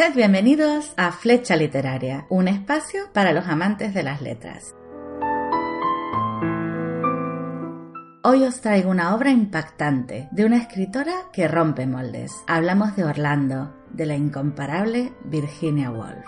Sed bienvenidos a Flecha Literaria, un espacio para los amantes de las letras. Hoy os traigo una obra impactante de una escritora que rompe moldes. Hablamos de Orlando, de la incomparable Virginia Woolf.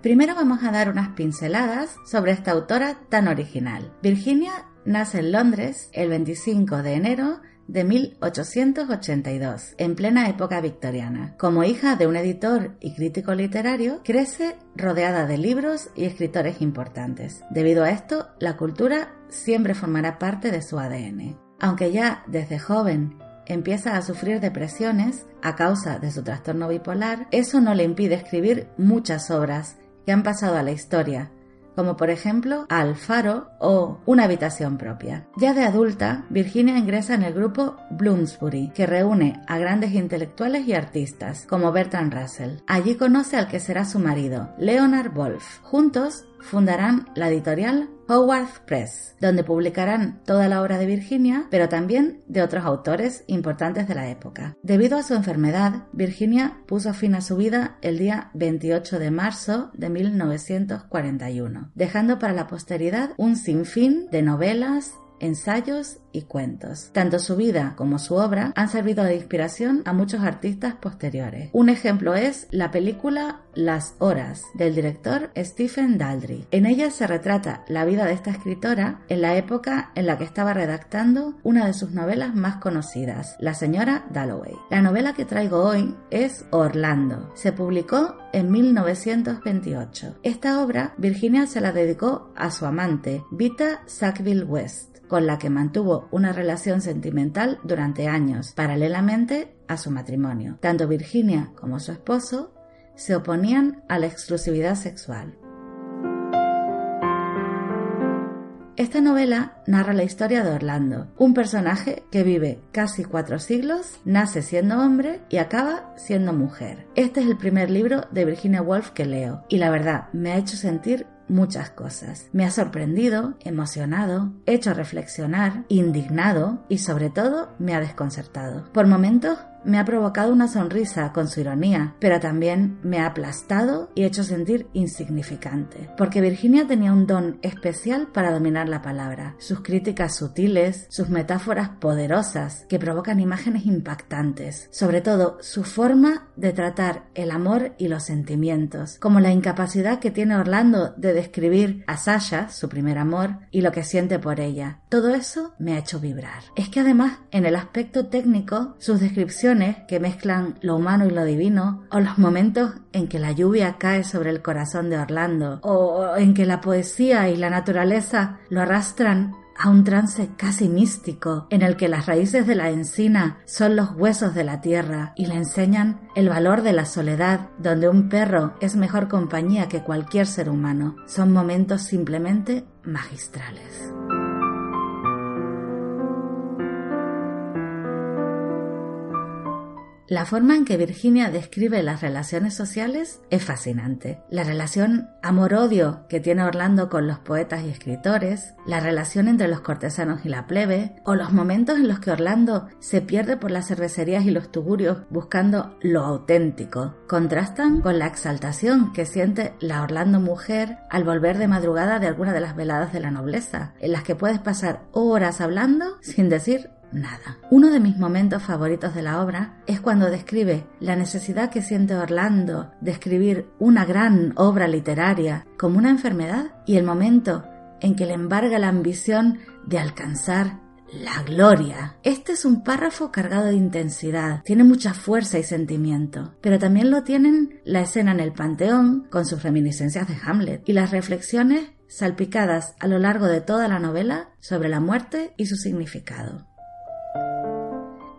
Primero vamos a dar unas pinceladas sobre esta autora tan original. Virginia nace en Londres el 25 de enero de 1882, en plena época victoriana. Como hija de un editor y crítico literario, crece rodeada de libros y escritores importantes. Debido a esto, la cultura siempre formará parte de su ADN. Aunque ya desde joven empieza a sufrir depresiones a causa de su trastorno bipolar, eso no le impide escribir muchas obras que han pasado a la historia, como por ejemplo Alfaro o Una habitación propia. Ya de adulta, Virginia ingresa en el grupo Bloomsbury, que reúne a grandes intelectuales y artistas, como Bertrand Russell. Allí conoce al que será su marido, Leonard Wolf. Juntos fundarán la editorial Howard Press, donde publicarán toda la obra de Virginia, pero también de otros autores importantes de la época. Debido a su enfermedad, Virginia puso fin a su vida el día 28 de marzo de 1941, dejando para la posteridad un sinfín de novelas, ensayos y cuentos. Tanto su vida como su obra han servido de inspiración a muchos artistas posteriores. Un ejemplo es la película Las Horas del director Stephen Daldry. En ella se retrata la vida de esta escritora en la época en la que estaba redactando una de sus novelas más conocidas, La señora Dalloway. La novela que traigo hoy es Orlando. Se publicó en 1928. Esta obra Virginia se la dedicó a su amante, Vita Sackville West con la que mantuvo una relación sentimental durante años, paralelamente a su matrimonio. Tanto Virginia como su esposo se oponían a la exclusividad sexual. Esta novela narra la historia de Orlando, un personaje que vive casi cuatro siglos, nace siendo hombre y acaba siendo mujer. Este es el primer libro de Virginia Woolf que leo y la verdad me ha hecho sentir muchas cosas. Me ha sorprendido, emocionado, hecho reflexionar, indignado y sobre todo me ha desconcertado. Por momentos me ha provocado una sonrisa con su ironía, pero también me ha aplastado y hecho sentir insignificante. Porque Virginia tenía un don especial para dominar la palabra, sus críticas sutiles, sus metáforas poderosas que provocan imágenes impactantes, sobre todo su forma de tratar el amor y los sentimientos, como la incapacidad que tiene Orlando de describir a Sasha, su primer amor, y lo que siente por ella. Todo eso me ha hecho vibrar. Es que además, en el aspecto técnico, sus descripciones que mezclan lo humano y lo divino, o los momentos en que la lluvia cae sobre el corazón de Orlando, o en que la poesía y la naturaleza lo arrastran a un trance casi místico en el que las raíces de la encina son los huesos de la tierra y le enseñan el valor de la soledad, donde un perro es mejor compañía que cualquier ser humano. Son momentos simplemente magistrales. La forma en que Virginia describe las relaciones sociales es fascinante. La relación amor-odio que tiene Orlando con los poetas y escritores, la relación entre los cortesanos y la plebe, o los momentos en los que Orlando se pierde por las cervecerías y los tugurios buscando lo auténtico, contrastan con la exaltación que siente la Orlando mujer al volver de madrugada de alguna de las veladas de la nobleza, en las que puedes pasar horas hablando sin decir Uno de mis momentos favoritos de la obra es cuando describe la necesidad que siente Orlando de escribir una gran obra literaria como una enfermedad y el momento en que le embarga la ambición de alcanzar la gloria. Este es un párrafo cargado de intensidad, tiene mucha fuerza y sentimiento, pero también lo tienen la escena en el Panteón con sus reminiscencias de Hamlet y las reflexiones salpicadas a lo largo de toda la novela sobre la muerte y su significado.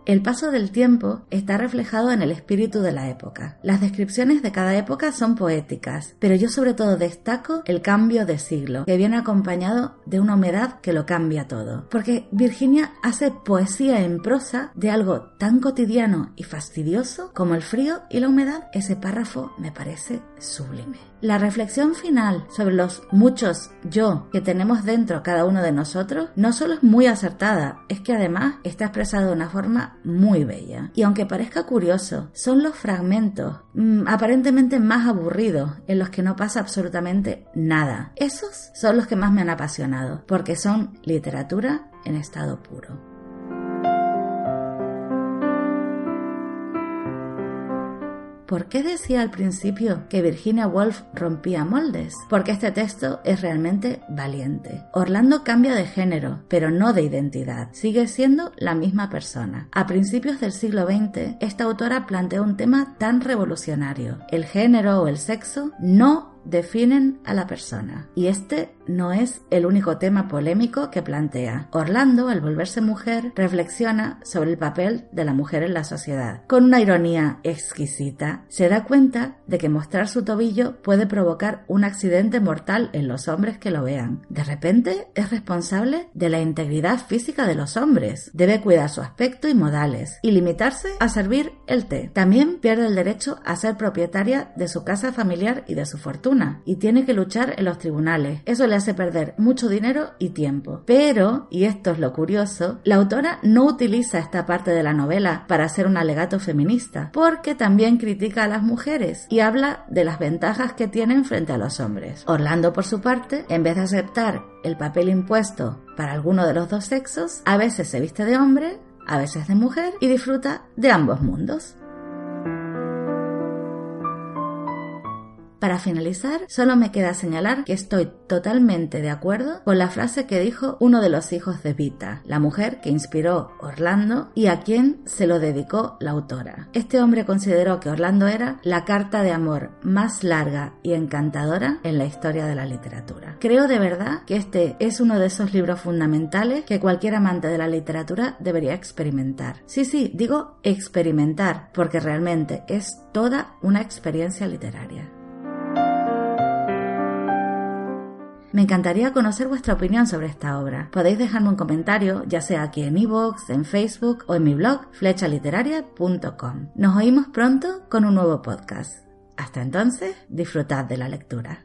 El paso del tiempo está reflejado en el espíritu de la época. Las descripciones de cada época son poéticas, pero yo sobre todo destaco el cambio de siglo, que viene acompañado de una humedad que lo cambia todo. Porque Virginia hace poesía en prosa de algo tan cotidiano y fastidioso como el frío y la humedad. Ese párrafo me parece sublime. La reflexión final sobre los muchos yo que tenemos dentro cada uno de nosotros no solo es muy acertada, es que además está expresada de una forma muy bella. Y aunque parezca curioso, son los fragmentos mm, aparentemente más aburridos en los que no pasa absolutamente nada. Esos son los que más me han apasionado, porque son literatura en estado puro. ¿Por qué decía al principio que Virginia Woolf rompía moldes? Porque este texto es realmente valiente. Orlando cambia de género, pero no de identidad. Sigue siendo la misma persona. A principios del siglo XX, esta autora planteó un tema tan revolucionario. El género o el sexo no definen a la persona. Y este no es el único tema polémico que plantea. Orlando, al volverse mujer, reflexiona sobre el papel de la mujer en la sociedad. Con una ironía exquisita, se da cuenta de que mostrar su tobillo puede provocar un accidente mortal en los hombres que lo vean. De repente, es responsable de la integridad física de los hombres. Debe cuidar su aspecto y modales y limitarse a servir el té. También pierde el derecho a ser propietaria de su casa familiar y de su fortuna y tiene que luchar en los tribunales. Eso hace perder mucho dinero y tiempo. Pero, y esto es lo curioso, la autora no utiliza esta parte de la novela para hacer un alegato feminista, porque también critica a las mujeres y habla de las ventajas que tienen frente a los hombres. Orlando, por su parte, en vez de aceptar el papel impuesto para alguno de los dos sexos, a veces se viste de hombre, a veces de mujer y disfruta de ambos mundos. Para finalizar, solo me queda señalar que estoy totalmente de acuerdo con la frase que dijo uno de los hijos de Vita, la mujer que inspiró Orlando y a quien se lo dedicó la autora. Este hombre consideró que Orlando era la carta de amor más larga y encantadora en la historia de la literatura. Creo de verdad que este es uno de esos libros fundamentales que cualquier amante de la literatura debería experimentar. Sí, sí, digo experimentar, porque realmente es toda una experiencia literaria. Me encantaría conocer vuestra opinión sobre esta obra. Podéis dejarme un comentario, ya sea aquí en iVoox, en Facebook o en mi blog flechaliteraria.com. Nos oímos pronto con un nuevo podcast. Hasta entonces, disfrutad de la lectura.